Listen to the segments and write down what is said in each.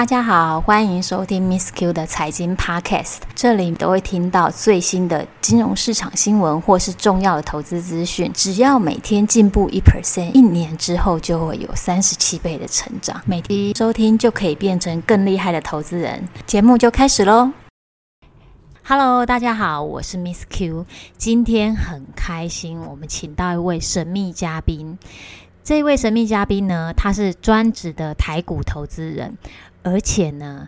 大家好，欢迎收听 Miss Q 的财经 Podcast，这里都会听到最新的金融市场新闻或是重要的投资资讯。只要每天进步一 percent，一年之后就会有三十七倍的成长。每天收听就可以变成更厉害的投资人。节目就开始喽！Hello，大家好，我是 Miss Q，今天很开心，我们请到一位神秘嘉宾。这位神秘嘉宾呢，他是专职的台股投资人。而且呢，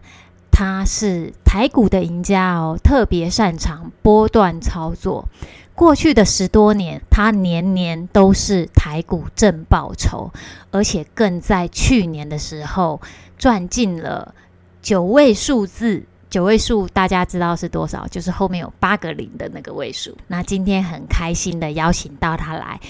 他是台股的赢家哦，特别擅长波段操作。过去的十多年，他年年都是台股正报酬，而且更在去年的时候赚进了九位数字。九位数大家知道是多少？就是后面有八个零的那个位数。那今天很开心的邀请到他来。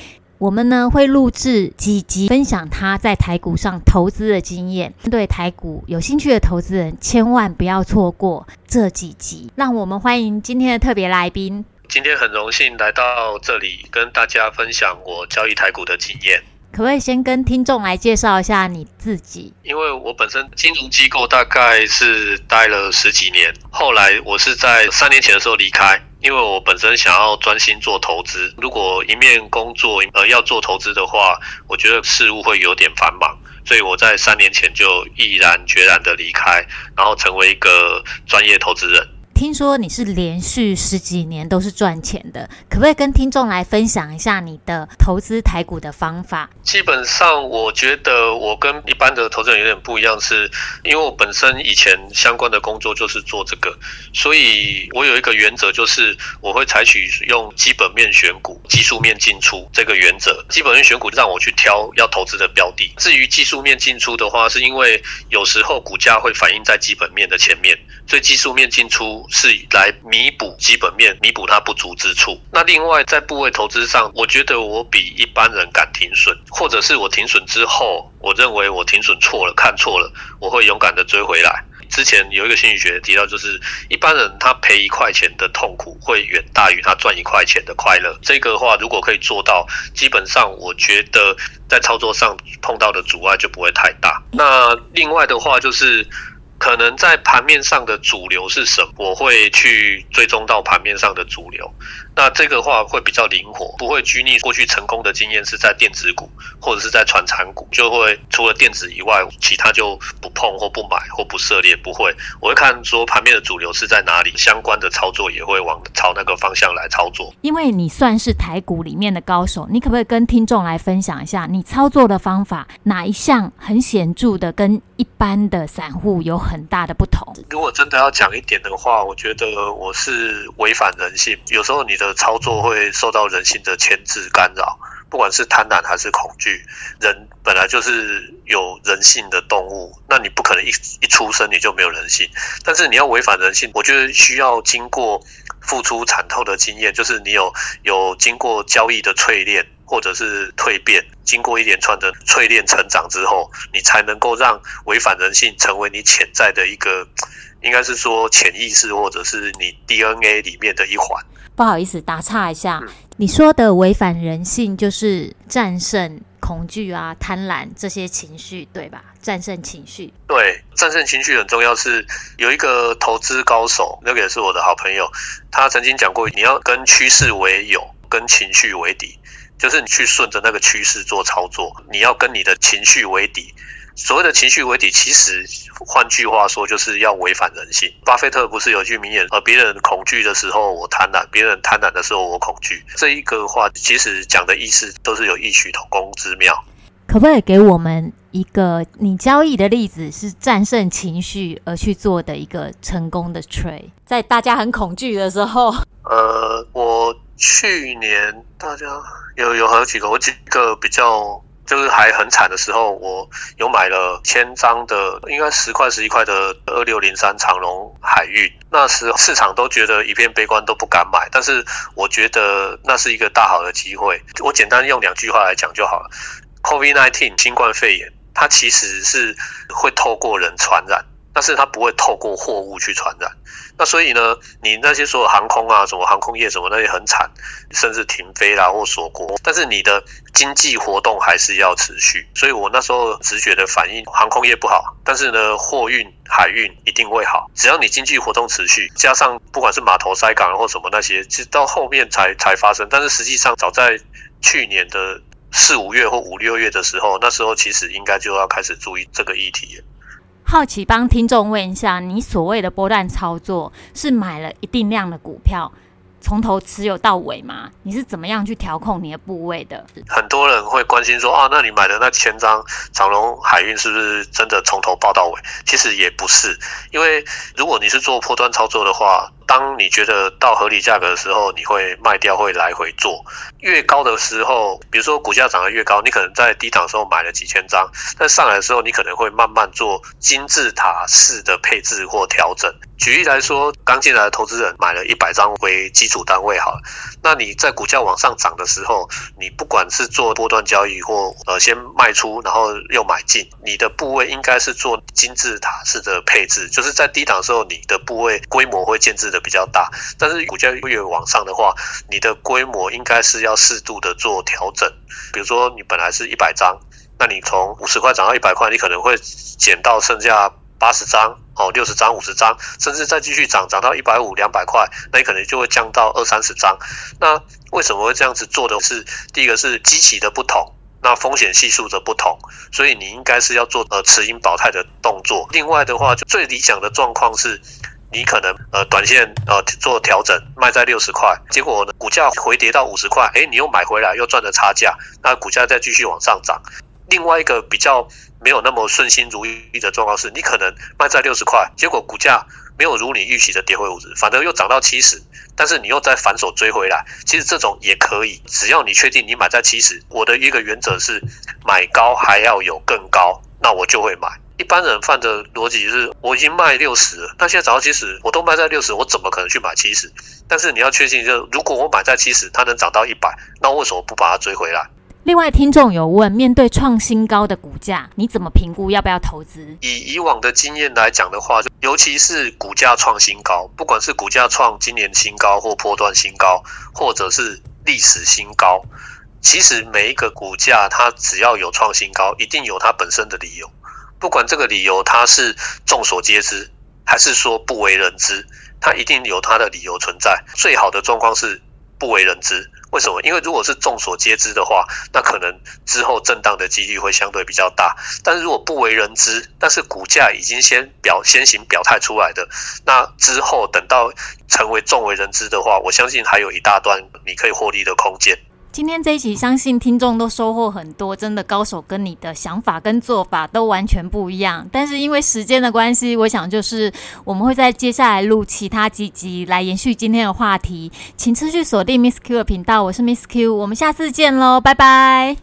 我们呢会录制几集，分享他在台股上投资的经验。对台股有兴趣的投资人，千万不要错过这几集。让我们欢迎今天的特别来宾。今天很荣幸来到这里，跟大家分享我交易台股的经验。可不可以先跟听众来介绍一下你自己？因为我本身金融机构大概是待了十几年，后来我是在三年前的时候离开。因为我本身想要专心做投资，如果一面工作呃要做投资的话，我觉得事务会有点繁忙，所以我在三年前就毅然决然的离开，然后成为一个专业投资人。听说你是连续十几年都是赚钱的，可不可以跟听众来分享一下你的投资台股的方法？基本上，我觉得我跟一般的投资人有点不一样是，因为我本身以前相关的工作就是做这个，所以我有一个原则，就是我会采取用基本面选股、技术面进出这个原则。基本面选股让我去挑要投资的标的，至于技术面进出的话，是因为有时候股价会反映在基本面的前面，所以技术面进出。是来弥补基本面，弥补它不足之处。那另外在部位投资上，我觉得我比一般人敢停损，或者是我停损之后，我认为我停损错了，看错了，我会勇敢的追回来。之前有一个心理学提到，就是一般人他赔一块钱的痛苦，会远大于他赚一块钱的快乐。这个话，如果可以做到，基本上我觉得在操作上碰到的阻碍就不会太大。那另外的话就是。可能在盘面上的主流是什么？我会去追踪到盘面上的主流。那这个话会比较灵活，不会拘泥。过去成功的经验是在电子股或者是在传产股，就会除了电子以外，其他就不碰或不买或不涉猎。不会，我会看说盘面的主流是在哪里，相关的操作也会往朝那个方向来操作。因为你算是台股里面的高手，你可不可以跟听众来分享一下你操作的方法，哪一项很显著的跟一般的散户有很很大的不同？如果真的要讲一点的话，我觉得我是违反人性。有时候你的操作会受到人性的牵制干扰，不管是贪婪还是恐惧，人本来就是有人性的动物，那你不可能一一出生你就没有人性。但是你要违反人性，我觉得需要经过付出惨痛的经验，就是你有有经过交易的淬炼或者是蜕变，经过一连串的淬炼成长之后，你才能够让违反人性成为你潜在的一个，应该是说潜意识或者是你 DNA 里面的一环。不好意思，打岔一下，你说的违反人性就是战胜恐惧啊、贪婪这些情绪，对吧？战胜情绪，对，战胜情绪很重要。是有一个投资高手，那个也是我的好朋友，他曾经讲过，你要跟趋势为友，跟情绪为敌，就是你去顺着那个趋势做操作，你要跟你的情绪为敌。所谓的情绪为敌，其实换句话说，就是要违反人性。巴菲特不是有句名言：“呃，别人恐惧的时候我贪婪，别人贪婪的时候我恐惧。”这一个话其实讲的意思都是有异曲同工之妙。可不可以给我们一个你交易的例子，是战胜情绪而去做的一个成功的 trade，在大家很恐惧的时候？呃，我去年大家有有好几个，我几个比较。就是还很惨的时候，我有买了千张的，应该十块十一块的二六零三长隆海运。那时市场都觉得一片悲观，都不敢买。但是我觉得那是一个大好的机会。我简单用两句话来讲就好了。COVID-19 新冠肺炎，它其实是会透过人传染。但是它不会透过货物去传染。那所以呢，你那些所有航空啊，什么航空业什么那些很惨，甚至停飞啦或锁国，但是你的经济活动还是要持续。所以我那时候直觉的反应，航空业不好，但是呢，货运、海运一定会好。只要你经济活动持续，加上不管是码头塞港或什么那些，其实到后面才才发生。但是实际上，早在去年的四五月或五六月的时候，那时候其实应该就要开始注意这个议题。好奇帮听众问一下，你所谓的波段操作是买了一定量的股票，从头持有到尾吗？你是怎么样去调控你的部位的？很多人会关心说，啊，那你买的那千张长隆海运是不是真的从头抱到尾？其实也不是，因为如果你是做波段操作的话。当你觉得到合理价格的时候，你会卖掉，会来回做。越高的时候，比如说股价涨得越高，你可能在低档时候买了几千张，但上来的时候，你可能会慢慢做金字塔式的配置或调整。举例来说，刚进来的投资人买了一百张为基础单位，好了，那你在股价往上涨的时候，你不管是做波段交易或呃先卖出，然后又买进，你的部位应该是做金字塔式的配置，就是在低档的时候，你的部位规模会建置的比较大，但是股价越往上的话，你的规模应该是要适度的做调整。比如说你本来是一百张，那你从五十块涨到一百块，你可能会减到剩下。八十张哦，六十张、五十张，甚至再继续涨，涨到一百五、两百块，那你可能就会降到二三十张。那为什么会这样子做的是？第一个是机器的不同，那风险系数的不同，所以你应该是要做呃持盈保泰的动作。另外的话，就最理想的状况是，你可能呃短线呃做调整，卖在六十块，结果呢股价回跌到五十块，诶，你又买回来又赚了差价，那股价再继续往上涨。另外一个比较没有那么顺心如意的状况是，你可能卖在六十块，结果股价没有如你预期的跌回五十，反而又涨到七十，但是你又再反手追回来，其实这种也可以，只要你确定你买在七十，我的一个原则是买高还要有更高，那我就会买。一般人犯的逻辑是，我已经卖六十了，那现在涨到七十，我都卖在六十，我怎么可能去买七十？但是你要确信，就如果我买在七十，它能涨到一百，那为什么不把它追回来？另外，听众有问：面对创新高的股价，你怎么评估要不要投资？以以往的经验来讲的话，尤其是股价创新高，不管是股价创今年新高或波段新高，或者是历史新高，其实每一个股价它只要有创新高，一定有它本身的理由。不管这个理由它是众所皆知，还是说不为人知，它一定有它的理由存在。最好的状况是不为人知。为什么？因为如果是众所皆知的话，那可能之后震荡的几率会相对比较大。但是如果不为人知，但是股价已经先表先行表态出来的，那之后等到成为众为人知的话，我相信还有一大段你可以获利的空间。今天这一集，相信听众都收获很多。真的，高手跟你的想法跟做法都完全不一样。但是因为时间的关系，我想就是我们会在接下来录其他几集来延续今天的话题。请持续锁定 Miss Q 的频道，我是 Miss Q，我们下次见喽，拜拜。